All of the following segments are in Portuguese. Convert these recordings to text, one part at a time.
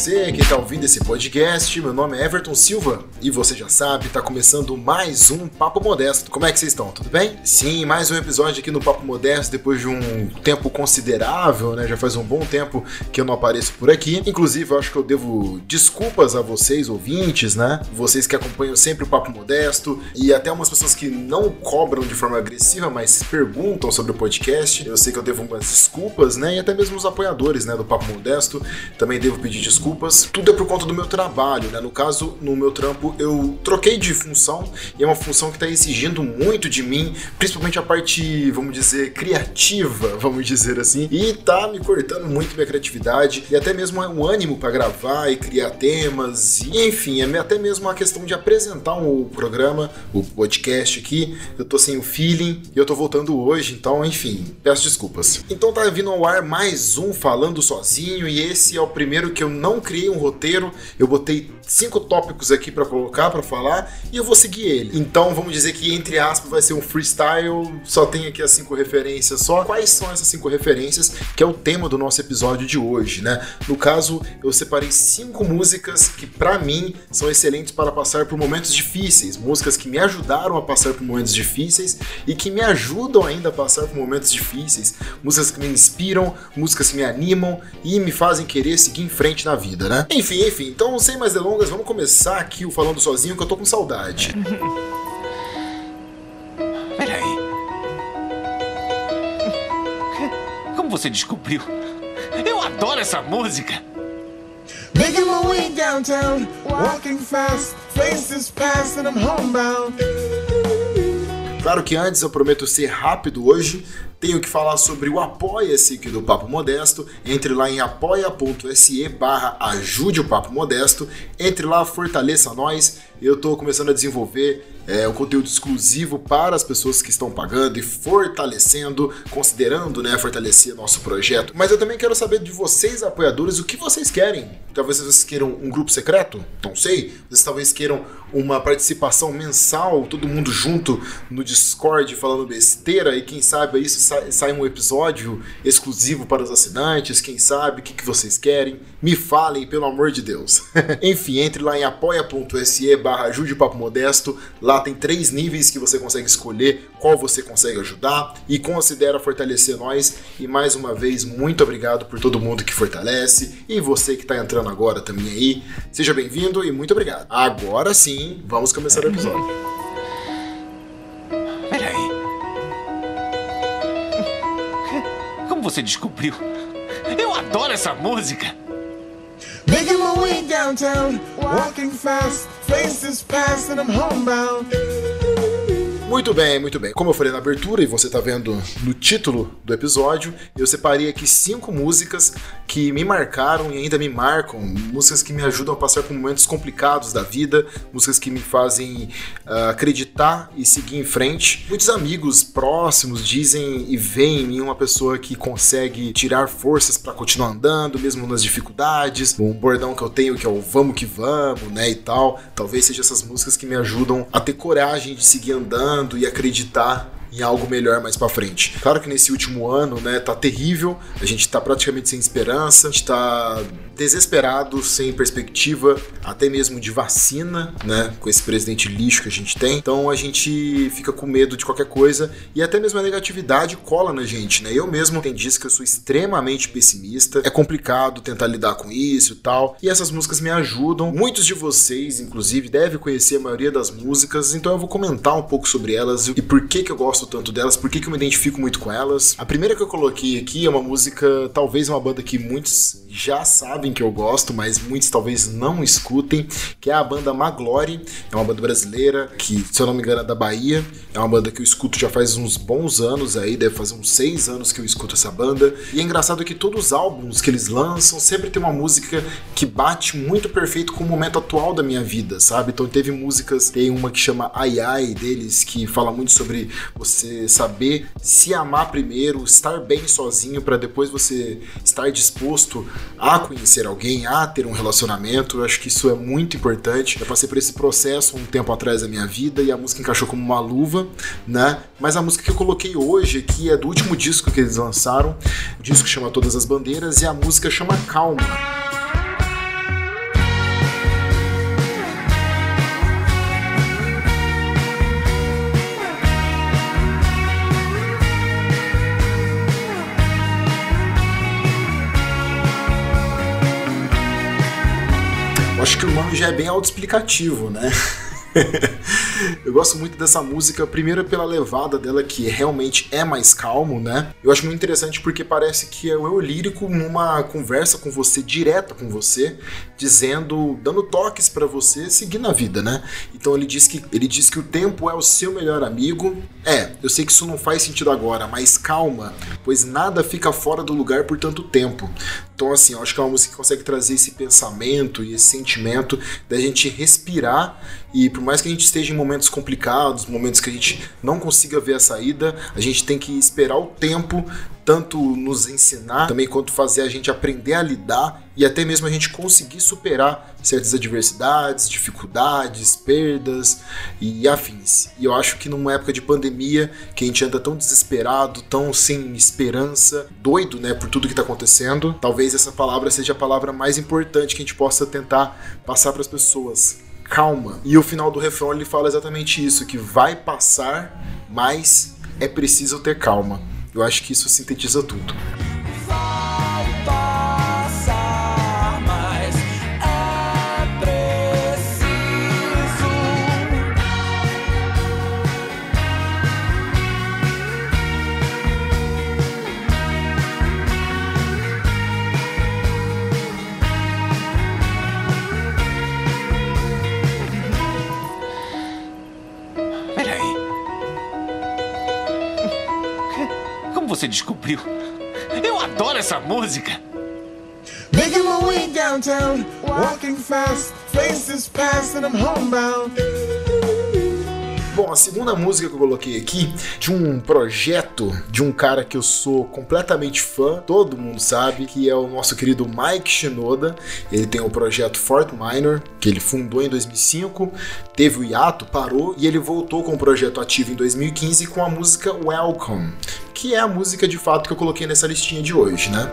Você que está ouvindo esse podcast, meu nome é Everton Silva e você já sabe, está começando mais um Papo Modesto. Como é que vocês estão? Tudo bem? Sim, mais um episódio aqui no Papo Modesto depois de um tempo considerável, né? Já faz um bom tempo que eu não apareço por aqui. Inclusive, eu acho que eu devo desculpas a vocês, ouvintes, né? Vocês que acompanham sempre o Papo Modesto e até umas pessoas que não cobram de forma agressiva, mas perguntam sobre o podcast. Eu sei que eu devo umas desculpas, né? E até mesmo os apoiadores, né, do Papo Modesto. Também devo pedir desculpas. Tudo é por conta do meu trabalho, né? No caso, no meu trampo, eu troquei de função e é uma função que está exigindo muito de mim, principalmente a parte, vamos dizer, criativa, vamos dizer assim, e tá me cortando muito minha criatividade e até mesmo o ânimo para gravar e criar temas, e enfim, é até mesmo uma questão de apresentar o um programa, o podcast aqui. Eu tô sem o feeling e eu tô voltando hoje, então, enfim, peço desculpas. Então tá vindo ao ar mais um falando sozinho e esse é o primeiro que eu não criei um roteiro, eu botei cinco tópicos aqui para colocar, para falar, e eu vou seguir ele. Então vamos dizer que entre aspas vai ser um freestyle, só tem aqui as cinco referências só. Quais são essas cinco referências? Que é o tema do nosso episódio de hoje, né? No caso, eu separei cinco músicas que para mim são excelentes para passar por momentos difíceis, músicas que me ajudaram a passar por momentos difíceis e que me ajudam ainda a passar por momentos difíceis, músicas que me inspiram, músicas que me animam e me fazem querer seguir seguir em frente na vida, né? Enfim, enfim, então sem mais delongas, vamos começar aqui o Falando Sozinho que eu tô com saudade. Peraí. Como você descobriu? Eu adoro essa música! Making my way downtown, walking fast, faces past and I'm homebound. Claro que antes eu prometo ser rápido hoje, tenho que falar sobre o Apoia-se aqui do Papo Modesto. Entre lá em apoia.se barra ajude o Papo Modesto. Entre lá, fortaleça nós. Eu estou começando a desenvolver é, um conteúdo exclusivo para as pessoas que estão pagando e fortalecendo, considerando né, fortalecer nosso projeto. Mas eu também quero saber de vocês, apoiadores, o que vocês querem. Talvez vocês queiram um grupo secreto, não sei. Vocês talvez queiram uma participação mensal, todo mundo junto no Discord falando besteira e quem sabe isso sai, sai um episódio exclusivo para os assinantes. Quem sabe o que, que vocês querem? Me falem, pelo amor de Deus. Enfim, entre lá em apoia.se barra ajude papo modesto. Lá tem três níveis que você consegue escolher qual você consegue ajudar e considera fortalecer nós. E mais uma vez, muito obrigado por todo mundo que fortalece e você que está entrando agora também aí. Seja bem-vindo e muito obrigado. Agora sim, vamos começar o episódio. Peraí. Como você descobriu? Eu adoro essa música! Making my way downtown, walking fast, faces past and I'm homebound. Muito bem, muito bem. Como eu falei na abertura e você está vendo no título do episódio, eu separei aqui cinco músicas que me marcaram e ainda me marcam, músicas que me ajudam a passar por momentos complicados da vida, músicas que me fazem uh, acreditar e seguir em frente. Muitos amigos próximos dizem e veem em mim uma pessoa que consegue tirar forças para continuar andando, mesmo nas dificuldades. Um bordão que eu tenho que é o vamos que vamos, né, e tal. Talvez sejam essas músicas que me ajudam a ter coragem de seguir andando e acreditar em algo melhor mais para frente. Claro que nesse último ano, né, tá terrível, a gente tá praticamente sem esperança, a gente tá desesperado, sem perspectiva, até mesmo de vacina, né, com esse presidente lixo que a gente tem. Então a gente fica com medo de qualquer coisa e até mesmo a negatividade cola na gente, né? Eu mesmo tenho disso que eu sou extremamente pessimista. É complicado tentar lidar com isso e tal. E essas músicas me ajudam. Muitos de vocês, inclusive, devem conhecer a maioria das músicas, então eu vou comentar um pouco sobre elas e por que que eu gosto tanto delas, por que que eu me identifico muito com elas. A primeira que eu coloquei aqui é uma música, talvez uma banda que muitos já sabem que eu gosto, mas muitos talvez não escutem, que é a banda Maglore. É uma banda brasileira que, se eu não me engano, é da Bahia. É uma banda que eu escuto já faz uns bons anos aí, deve fazer uns seis anos que eu escuto essa banda. E é engraçado que todos os álbuns que eles lançam sempre tem uma música que bate muito perfeito com o momento atual da minha vida, sabe? Então teve músicas, tem uma que chama Ai Ai deles, que fala muito sobre você saber se amar primeiro, estar bem sozinho para depois você estar disposto a conhecer alguém, a ter um relacionamento. Eu acho que isso é muito importante. Eu passei por esse processo um tempo atrás da minha vida e a música encaixou como uma luva, né? Mas a música que eu coloquei hoje aqui é do último disco que eles lançaram. O disco chama Todas as Bandeiras e a música chama Calma. Acho que o nome já é bem autoexplicativo, né? eu gosto muito dessa música, primeiro pela levada dela, que realmente é mais calmo, né? Eu acho muito interessante porque parece que é o eu lírico numa conversa com você, direta com você, dizendo, dando toques para você seguir na vida, né? Então ele diz que ele diz que o tempo é o seu melhor amigo. É, eu sei que isso não faz sentido agora, mas calma, pois nada fica fora do lugar por tanto tempo. Então, assim, eu acho que é uma música que consegue trazer esse pensamento e esse sentimento da gente respirar e por mais que a gente esteja em momentos complicados, momentos que a gente não consiga ver a saída, a gente tem que esperar o tempo tanto nos ensinar também quanto fazer a gente aprender a lidar e até mesmo a gente conseguir superar certas adversidades, dificuldades, perdas e afins. E eu acho que numa época de pandemia, que a gente anda tão desesperado, tão sem esperança, doido, né, por tudo que está acontecendo, talvez essa palavra seja a palavra mais importante que a gente possa tentar passar para as pessoas. Calma. E o final do refrão ele fala exatamente isso, que vai passar, mas é preciso ter calma. Eu acho que isso sintetiza tudo. Você descobriu? Eu adoro essa música! Making my way downtown, walking fast, faces past and I'm homebound. Bom, a segunda música que eu coloquei aqui de um projeto de um cara que eu sou completamente fã, todo mundo sabe, que é o nosso querido Mike Shinoda. Ele tem o projeto Fort Minor, que ele fundou em 2005, teve o hiato, parou e ele voltou com o projeto ativo em 2015 com a música Welcome, que é a música de fato que eu coloquei nessa listinha de hoje, né?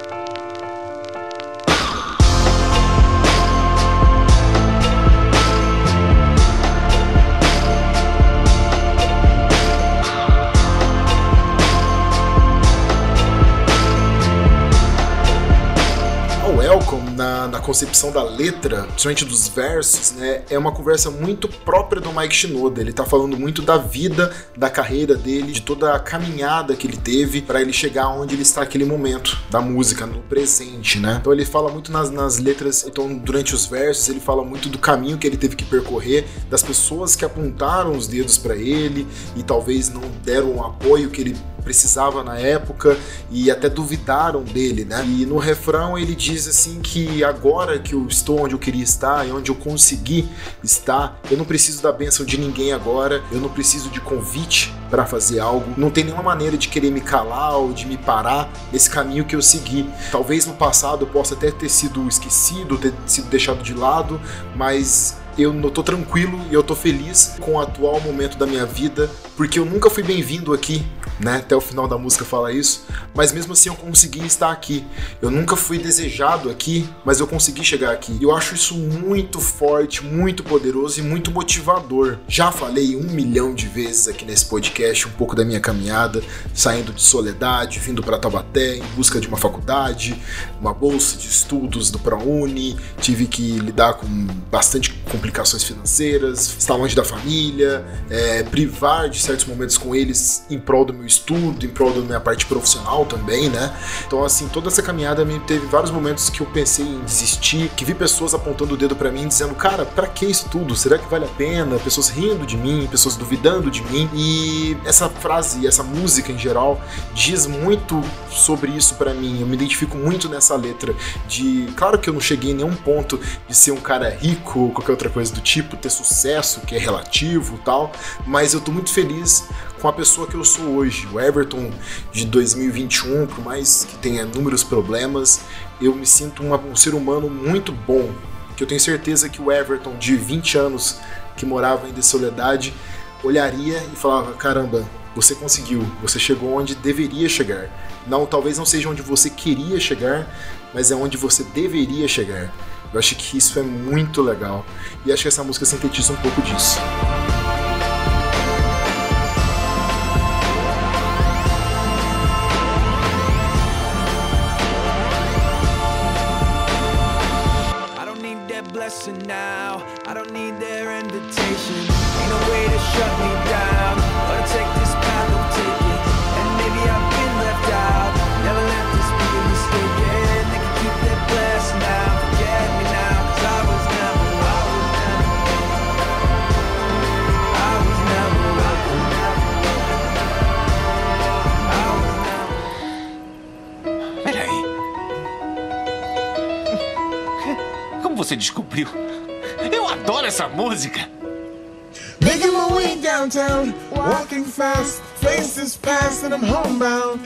Concepção da letra, principalmente dos versos, né, é uma conversa muito própria do Mike Shinoda. Ele tá falando muito da vida, da carreira dele, de toda a caminhada que ele teve para ele chegar onde ele está naquele momento da música, no presente, né? Então ele fala muito nas, nas letras, então durante os versos ele fala muito do caminho que ele teve que percorrer, das pessoas que apontaram os dedos para ele e talvez não deram o apoio que ele precisava na época e até duvidaram dele, né? E no refrão ele diz assim que agora que eu estou onde eu queria estar e onde eu consegui estar, eu não preciso da bênção de ninguém agora, eu não preciso de convite para fazer algo, não tem nenhuma maneira de querer me calar ou de me parar nesse caminho que eu segui. Talvez no passado eu possa até ter sido esquecido, ter sido deixado de lado, mas eu tô tranquilo e eu tô feliz com o atual momento da minha vida, porque eu nunca fui bem-vindo aqui né? Até o final da música fala isso. Mas mesmo assim eu consegui estar aqui. Eu nunca fui desejado aqui, mas eu consegui chegar aqui. Eu acho isso muito forte, muito poderoso e muito motivador. Já falei um milhão de vezes aqui nesse podcast um pouco da minha caminhada, saindo de soledade, vindo para Taubaté em busca de uma faculdade, uma bolsa de estudos do ProUni, tive que lidar com bastante complicações financeiras, estar longe da família, é, privar de certos momentos com eles em prol do meu estudo, em prol da minha parte profissional também, né? Então, assim, toda essa caminhada me teve vários momentos que eu pensei em desistir, que vi pessoas apontando o dedo para mim, dizendo, cara, para que isso tudo? Será que vale a pena? Pessoas rindo de mim, pessoas duvidando de mim. E essa frase, essa música em geral, diz muito sobre isso para mim. Eu me identifico muito nessa letra de, claro que eu não cheguei em nenhum ponto de ser um cara rico ou qualquer outra coisa do tipo, ter sucesso, que é relativo, tal, mas eu tô muito feliz com a pessoa que eu sou hoje. O Everton de 2021, por mais que tenha inúmeros problemas, eu me sinto uma, um ser humano muito bom. Que eu tenho certeza que o Everton de 20 anos, que morava em Soledade, olharia e falava: caramba, você conseguiu, você chegou onde deveria chegar. Não, talvez não seja onde você queria chegar, mas é onde você deveria chegar. Eu acho que isso é muito legal. E acho que essa música sintetiza um pouco disso. Você descobriu? Eu adoro essa música! Making my way downtown, walking fast, faces past, and I'm homebound.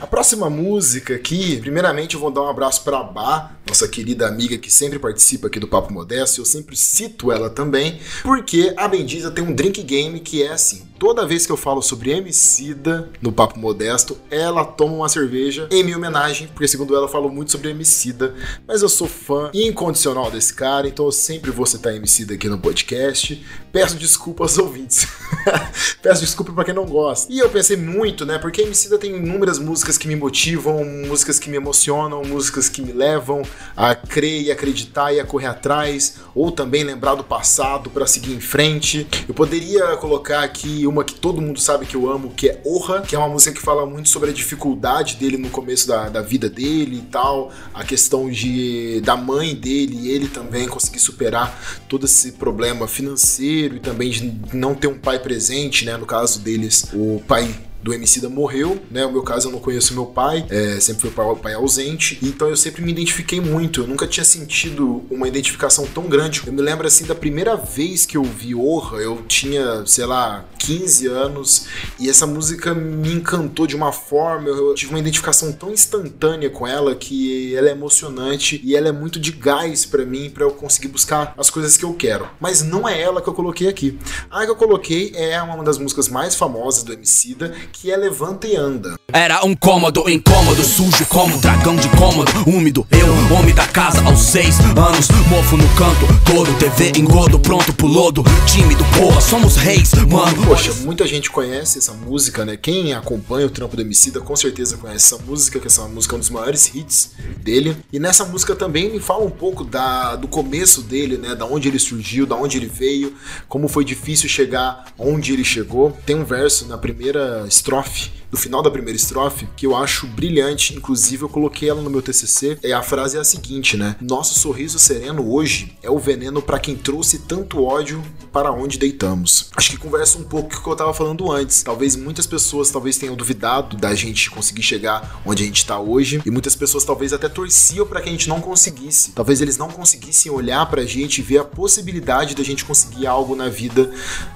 A próxima música aqui, primeiramente eu vou dar um abraço pra Bá, nossa querida amiga que sempre participa aqui do Papo Modesto, eu sempre cito ela também, porque a Bendita tem um drink game que é assim, toda vez que eu falo sobre Emicida no Papo Modesto, ela toma uma cerveja em minha homenagem, porque segundo ela eu falo muito sobre Emicida, mas eu sou fã incondicional desse cara, então eu sempre vou citar Emicida aqui no podcast. Peço desculpa aos ouvintes. Peço desculpa pra quem não gosta. E eu pensei muito, né, porque Emicida tem inúmeras músicas que me motivam, músicas que me emocionam, músicas que me levam a crer e acreditar e a correr atrás, ou também lembrar do passado para seguir em frente. Eu poderia colocar aqui uma que todo mundo sabe que eu amo, que é Orra, que é uma música que fala muito sobre a dificuldade dele no começo da, da vida dele e tal, a questão de da mãe dele e ele também conseguir superar todo esse problema financeiro e também de não ter um pai presente, né? No caso deles, o pai do Emicida morreu, né? No meu caso, eu não conheço meu pai, é, sempre foi pai, pai ausente, então eu sempre me identifiquei muito. Eu nunca tinha sentido uma identificação tão grande. Eu me lembro assim da primeira vez que eu vi Orra, eu tinha, sei lá, 15 anos, e essa música me encantou de uma forma, eu tive uma identificação tão instantânea com ela que ela é emocionante e ela é muito de gás pra mim para eu conseguir buscar as coisas que eu quero. Mas não é ela que eu coloquei aqui. A que eu coloquei é uma das músicas mais famosas do Emicida, que é Levanta e Anda. Era um cômodo incômodo, sujo como dragão de cômodo, úmido. Eu, homem da casa aos seis anos, mofo no canto, todo TV engodo, pronto pro lodo. Tímido, porra, somos reis, mano. Poxa, muita gente conhece essa música, né? Quem acompanha o trampo do Emicida com certeza conhece essa música, que essa música é um dos maiores hits dele. E nessa música também me fala um pouco da, do começo dele, né? Da onde ele surgiu, da onde ele veio, como foi difícil chegar onde ele chegou. Tem um verso na primeira estrofe no final da primeira estrofe, que eu acho brilhante, inclusive eu coloquei ela no meu TCC, e a frase é a seguinte, né? Nosso sorriso sereno hoje é o veneno para quem trouxe tanto ódio para onde deitamos. Acho que conversa um pouco com o que eu tava falando antes. Talvez muitas pessoas talvez tenham duvidado da gente conseguir chegar onde a gente tá hoje, e muitas pessoas talvez até torciam para que a gente não conseguisse. Talvez eles não conseguissem olhar pra gente e ver a possibilidade da gente conseguir algo na vida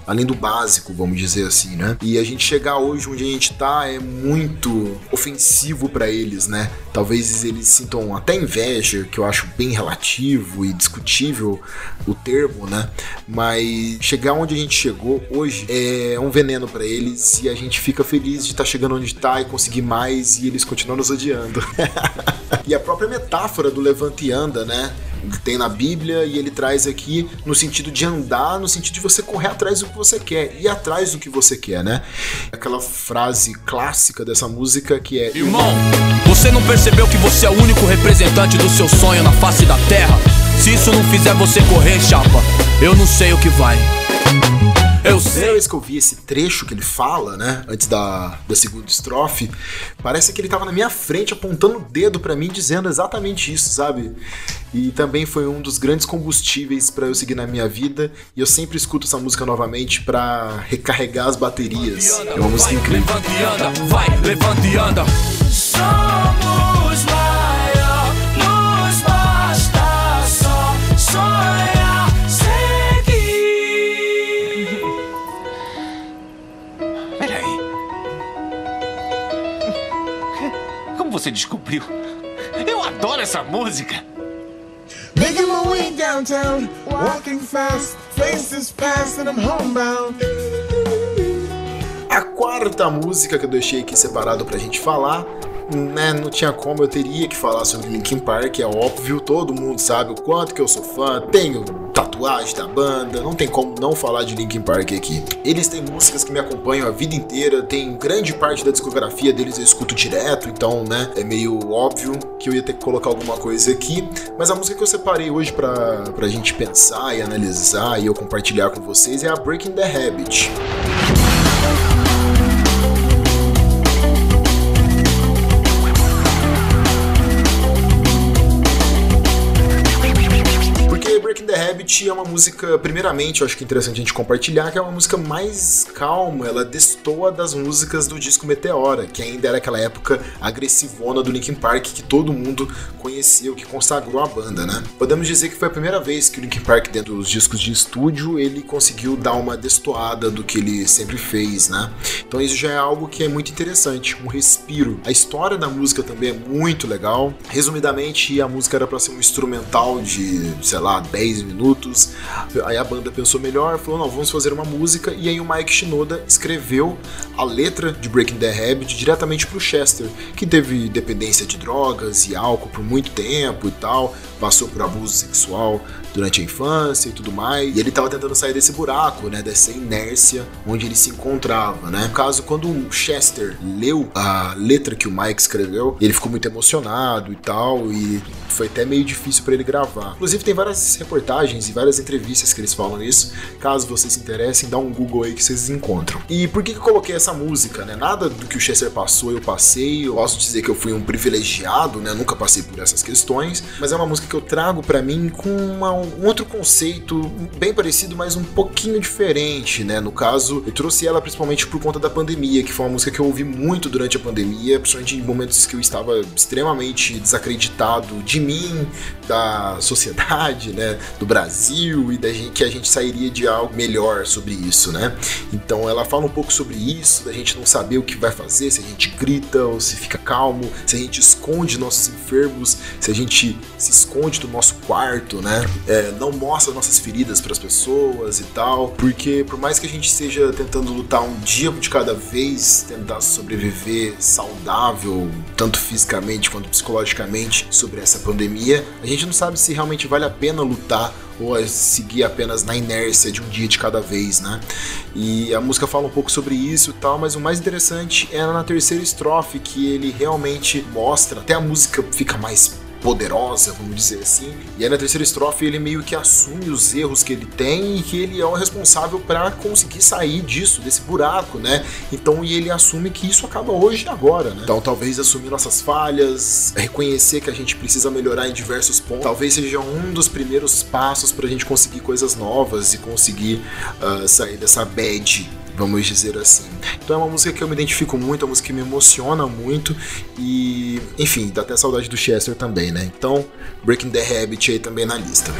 além do básico, vamos dizer assim, né? E a gente chegar hoje onde a gente tá é muito ofensivo para eles, né? Talvez eles sintam até inveja, que eu acho bem relativo e discutível o termo, né? Mas chegar onde a gente chegou hoje é um veneno para eles e a gente fica feliz de estar tá chegando onde tá e conseguir mais e eles continuam nos odiando. e a própria metáfora do levante e anda, né? Tem na Bíblia e ele traz aqui no sentido de andar, no sentido de você correr atrás do que você quer, ir atrás do que você quer, né? Aquela frase clássica dessa música que é Irmão, você não percebeu que você é o único representante do seu sonho na face da terra? Se isso não fizer você correr, chapa, eu não sei o que vai. Eu A primeira vez que eu vi esse trecho que ele fala, né, antes da, da segunda estrofe, parece que ele tava na minha frente apontando o dedo pra mim, dizendo exatamente isso, sabe? E também foi um dos grandes combustíveis pra eu seguir na minha vida, e eu sempre escuto essa música novamente pra recarregar as baterias. É uma música Vai, incrível. levanta e anda, vai, levanta e anda. Somos você descobriu? Eu adoro essa música! Making my way downtown, walking fast, faces past, and I'm homebound. A quarta música que eu deixei aqui separado pra gente falar, né, não tinha como, eu teria que falar sobre Linkin Park, é óbvio, todo mundo sabe o quanto que eu sou fã, tenho tatuagem da banda, não tem como não falar de Linkin Park aqui. Eles têm músicas que me acompanham a vida inteira, tem grande parte da discografia deles eu escuto direto, então, né, é meio óbvio que eu ia ter que colocar alguma coisa aqui, mas a música que eu separei hoje pra, pra gente pensar e analisar e eu compartilhar com vocês é a Breaking the Habit. É uma música, primeiramente, eu acho que é interessante a gente compartilhar, que é uma música mais calma, ela destoa das músicas do disco Meteora, que ainda era aquela época agressivona do Linkin Park que todo mundo conhecia, o que consagrou a banda, né? Podemos dizer que foi a primeira vez que o Linkin Park, dentro dos discos de estúdio, ele conseguiu dar uma destoada do que ele sempre fez, né? Então isso já é algo que é muito interessante, um respiro. A história da música também é muito legal. Resumidamente, a música era para ser um instrumental de, sei lá, 10 minutos. Aí a banda pensou melhor, falou: não, vamos fazer uma música. E aí o Mike Shinoda escreveu a letra de Breaking the Habit diretamente pro Chester, que teve dependência de drogas e álcool por muito tempo e tal, passou por abuso sexual durante a infância e tudo mais. E ele estava tentando sair desse buraco, né, dessa inércia onde ele se encontrava, né? No caso, quando o Chester leu a letra que o Mike escreveu, ele ficou muito emocionado e tal, e foi até meio difícil para ele gravar. Inclusive tem várias reportagens e várias entrevistas que eles falam isso. Caso vocês se interessem, dá um Google aí que vocês encontram. E por que, que eu coloquei essa música, né? Nada do que o Chester passou eu passei. Eu posso dizer que eu fui um privilegiado, né? Nunca passei por essas questões, mas é uma música que eu trago para mim com uma, um outro conceito bem parecido, mas um pouquinho diferente, né? No caso, eu trouxe ela principalmente por conta da pandemia, que foi uma música que eu ouvi muito durante a pandemia, principalmente em momentos que eu estava extremamente desacreditado de mim, da sociedade, né? Do Brasil e da gente, que a gente sairia de algo melhor sobre isso, né? Então ela fala um pouco sobre isso, da gente não saber o que vai fazer, se a gente grita ou se fica calmo, se a gente esconde nossos enfermos, se a gente se esconde do nosso quarto, né? É, não mostra nossas feridas para as pessoas e tal, porque por mais que a gente esteja tentando lutar um dia de cada vez, tentar sobreviver saudável, tanto fisicamente quanto psicologicamente, sobre essa pandemia, a gente não sabe se realmente vale a pena lutar ou seguir apenas na inércia de um dia de cada vez, né? E a música fala um pouco sobre isso e tal, mas o mais interessante é na terceira estrofe que ele realmente mostra, até a música fica mais poderosa, vamos dizer assim. E aí na terceira estrofe ele meio que assume os erros que ele tem e que ele é o responsável para conseguir sair disso, desse buraco, né? Então e ele assume que isso acaba hoje e agora, né? Então talvez assumir nossas falhas, reconhecer que a gente precisa melhorar em diversos pontos, talvez seja um dos primeiros passos para a gente conseguir coisas novas e conseguir uh, sair dessa bad vamos dizer assim. Então é uma música que eu me identifico muito, é uma música que me emociona muito e, enfim, dá até saudade do Chester também, né? Então, Breaking the Habit aí também na lista.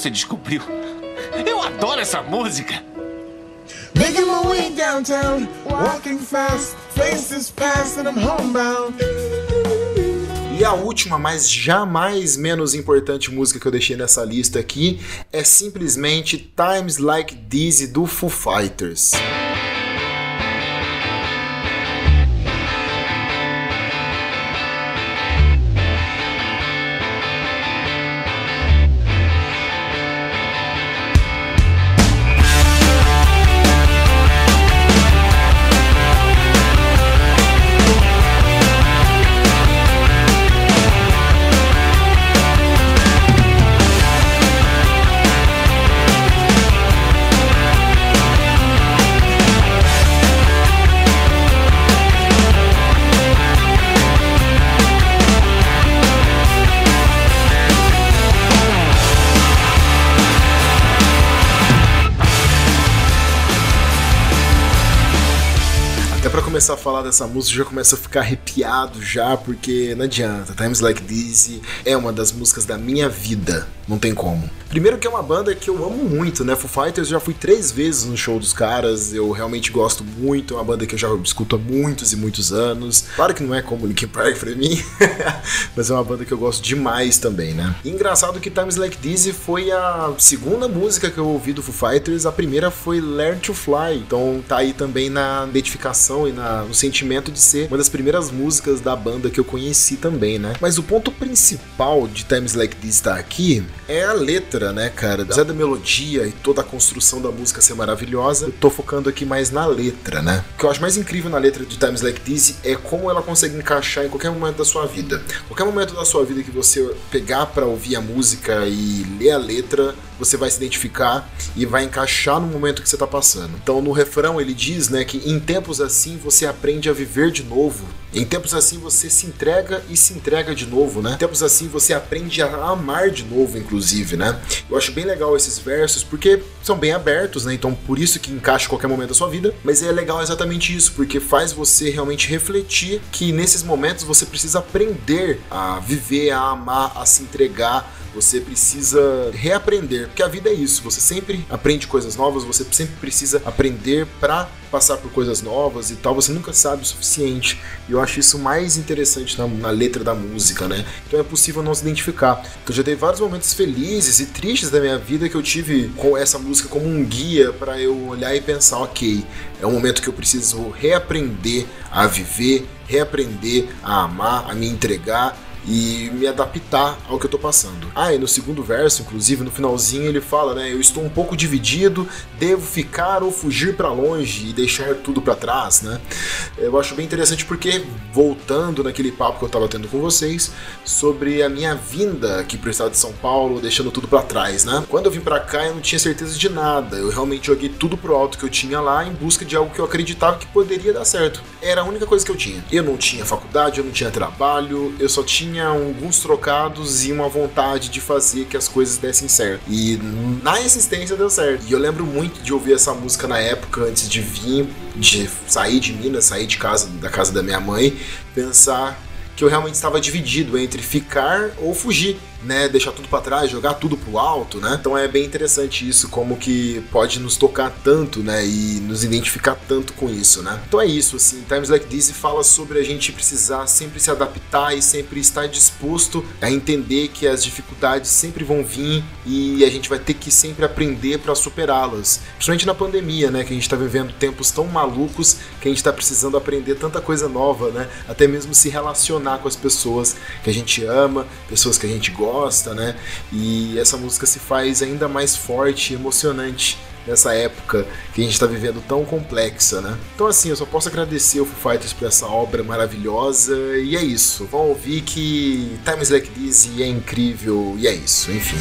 Você descobriu? Eu adoro essa música! Making my way downtown, walking fast, faces past, and I'm homebound. E a última, mas jamais menos importante música que eu deixei nessa lista aqui é simplesmente Times Like These do Foo Fighters. Dessa música, já começo a ficar arrepiado já, porque não adianta. Times Like This é uma das músicas da minha vida. não tem como. Primeiro que é uma banda que eu amo muito, né? Foo Fighters já fui três vezes no show dos caras, eu realmente gosto muito, é uma banda que eu já escuto há muitos e muitos anos. Claro que não é como Linkin Park pra mim, mas é uma banda que eu gosto demais também, né? E engraçado que Times Like This foi a segunda música que eu ouvi do Foo Fighters, a primeira foi Learn to Fly, então tá aí também na identificação e na, no sentimento de ser uma das primeiras músicas da banda que eu conheci também, né? Mas o ponto principal de Times Like This estar aqui é a letra, né, cara? Apesar da melodia e toda a construção da música ser maravilhosa, eu tô focando aqui mais na letra, né? O que eu acho mais incrível na letra de Times Like This é como ela consegue encaixar em qualquer momento da sua vida. Qualquer momento da sua vida que você pegar para ouvir a música e ler a letra, você vai se identificar e vai encaixar no momento que você está passando. Então no refrão ele diz, né, que em tempos assim você aprende a viver de novo. Em tempos assim você se entrega e se entrega de novo, né? Em tempos assim você aprende a amar de novo, inclusive, né? Eu acho bem legal esses versos porque são bem abertos, né? Então por isso que encaixa qualquer momento da sua vida. Mas é legal exatamente isso, porque faz você realmente refletir que nesses momentos você precisa aprender a viver, a amar, a se entregar você precisa reaprender, porque a vida é isso, você sempre aprende coisas novas, você sempre precisa aprender para passar por coisas novas e tal, você nunca sabe o suficiente. E eu acho isso mais interessante na, na, letra da música, né? Então é possível não se identificar. Eu já teve vários momentos felizes e tristes da minha vida que eu tive com essa música como um guia para eu olhar e pensar, ok, é um momento que eu preciso reaprender a viver, reaprender a amar, a me entregar e me adaptar ao que eu tô passando. Ah, e no segundo verso, inclusive, no finalzinho, ele fala, né? Eu estou um pouco dividido, devo ficar ou fugir para longe e deixar tudo para trás, né? Eu acho bem interessante porque, voltando naquele papo que eu tava tendo com vocês, sobre a minha vinda aqui pro estado de São Paulo, deixando tudo para trás, né? Quando eu vim para cá, eu não tinha certeza de nada. Eu realmente joguei tudo pro alto que eu tinha lá em busca de algo que eu acreditava que poderia dar certo. Era a única coisa que eu tinha. Eu não tinha faculdade, eu não tinha trabalho, eu só tinha tinha alguns trocados e uma vontade de fazer que as coisas dessem certo. E na existência deu certo. E eu lembro muito de ouvir essa música na época, antes de vir, de sair de Minas, sair de casa, da casa da minha mãe, pensar que eu realmente estava dividido entre ficar ou fugir né, deixar tudo para trás, jogar tudo pro alto, né? Então é bem interessante isso, como que pode nos tocar tanto, né, e nos identificar tanto com isso, né? Então é isso, assim, Times Like This fala sobre a gente precisar sempre se adaptar e sempre estar disposto a entender que as dificuldades sempre vão vir e a gente vai ter que sempre aprender para superá-las. Principalmente na pandemia, né, que a gente tá vivendo tempos tão malucos que a gente tá precisando aprender tanta coisa nova, né? Até mesmo se relacionar com as pessoas que a gente ama, pessoas que a gente gosta né? E essa música se faz ainda mais forte e emocionante nessa época que a gente está vivendo tão complexa, né? Então assim, eu só posso agradecer ao Foo Fighters por essa obra maravilhosa e é isso. Vão ouvir que Times Like This é incrível e é isso, enfim.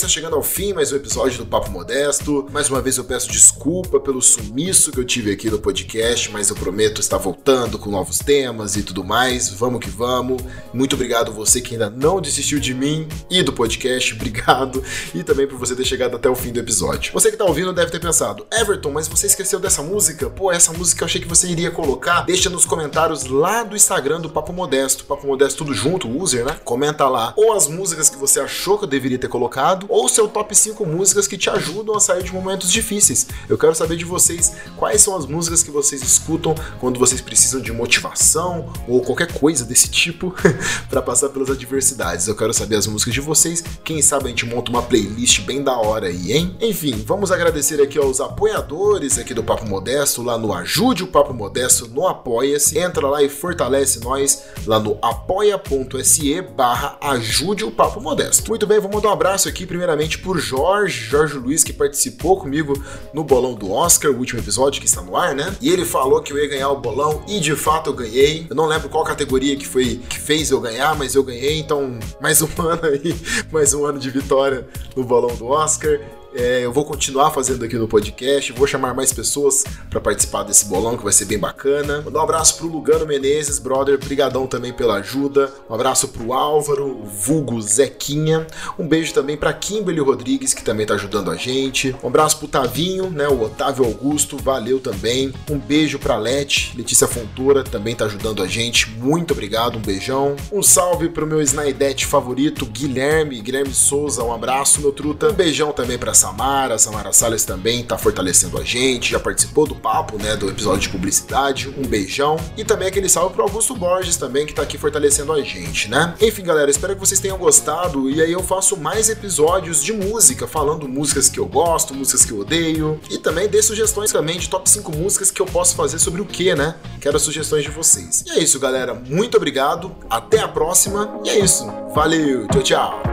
Está chegando fim mais um episódio do Papo Modesto. Mais uma vez eu peço desculpa pelo sumiço que eu tive aqui no podcast, mas eu prometo estar voltando com novos temas e tudo mais. Vamos que vamos. Muito obrigado você que ainda não desistiu de mim e do podcast, obrigado. E também por você ter chegado até o fim do episódio. Você que está ouvindo deve ter pensado, Everton, mas você esqueceu dessa música? Pô, essa música eu achei que você iria colocar. Deixa nos comentários lá do Instagram do Papo Modesto. Papo Modesto tudo junto, user, né? Comenta lá. Ou as músicas que você achou que eu deveria ter colocado colocado, ou seu top 5 músicas que te ajudam a sair de momentos difíceis. Eu quero saber de vocês quais são as músicas que vocês escutam quando vocês precisam de motivação ou qualquer coisa desse tipo para passar pelas adversidades. Eu quero saber as músicas de vocês. Quem sabe a gente monta uma playlist bem da hora aí, hein? Enfim, vamos agradecer aqui aos apoiadores aqui do Papo Modesto lá no Ajude o Papo Modesto no Apoia-se. Entra lá e fortalece nós lá no apoia.se barra ajude o Papo Modesto. Muito bem, vou mandar um abraço aqui primeiramente por Jorge, Jorge Luiz, que participou comigo no bolão do Oscar, o último episódio que está no ar, né? E ele falou que eu ia ganhar o bolão e de fato eu ganhei. Eu não lembro qual categoria que foi que fez eu ganhar, mas eu ganhei, então mais um ano aí, mais um ano de vitória no bolão do Oscar. É, eu vou continuar fazendo aqui no podcast, vou chamar mais pessoas para participar desse bolão que vai ser bem bacana. Mandar um abraço pro Lugano Menezes, brother, brigadão também pela ajuda. Um abraço pro Álvaro, vulgo Zequinha. Um beijo também para Kimberly Rodrigues, que também tá ajudando a gente. Um abraço pro Tavinho, né, o Otávio Augusto, valeu também. Um beijo pra Leti, Letícia Fontoura, também tá ajudando a gente. Muito obrigado, um beijão. Um salve pro meu Snaidete favorito, Guilherme, Guilherme Souza, um abraço, meu truta. Um beijão também pra Samara, Samara Salles também tá fortalecendo a gente, já participou do papo, né, do episódio de publicidade. Um beijão. E também aquele salve pro Augusto Borges também, que tá aqui fortalecendo a gente, né? Enfim, galera, espero que vocês tenham gostado. E aí eu faço mais episódios de música, falando músicas que eu gosto, músicas que eu odeio. E também dê sugestões também de top 5 músicas que eu posso fazer sobre o que, né? Quero as sugestões de vocês. E é isso, galera. Muito obrigado. Até a próxima. E é isso. Valeu. Tchau, tchau.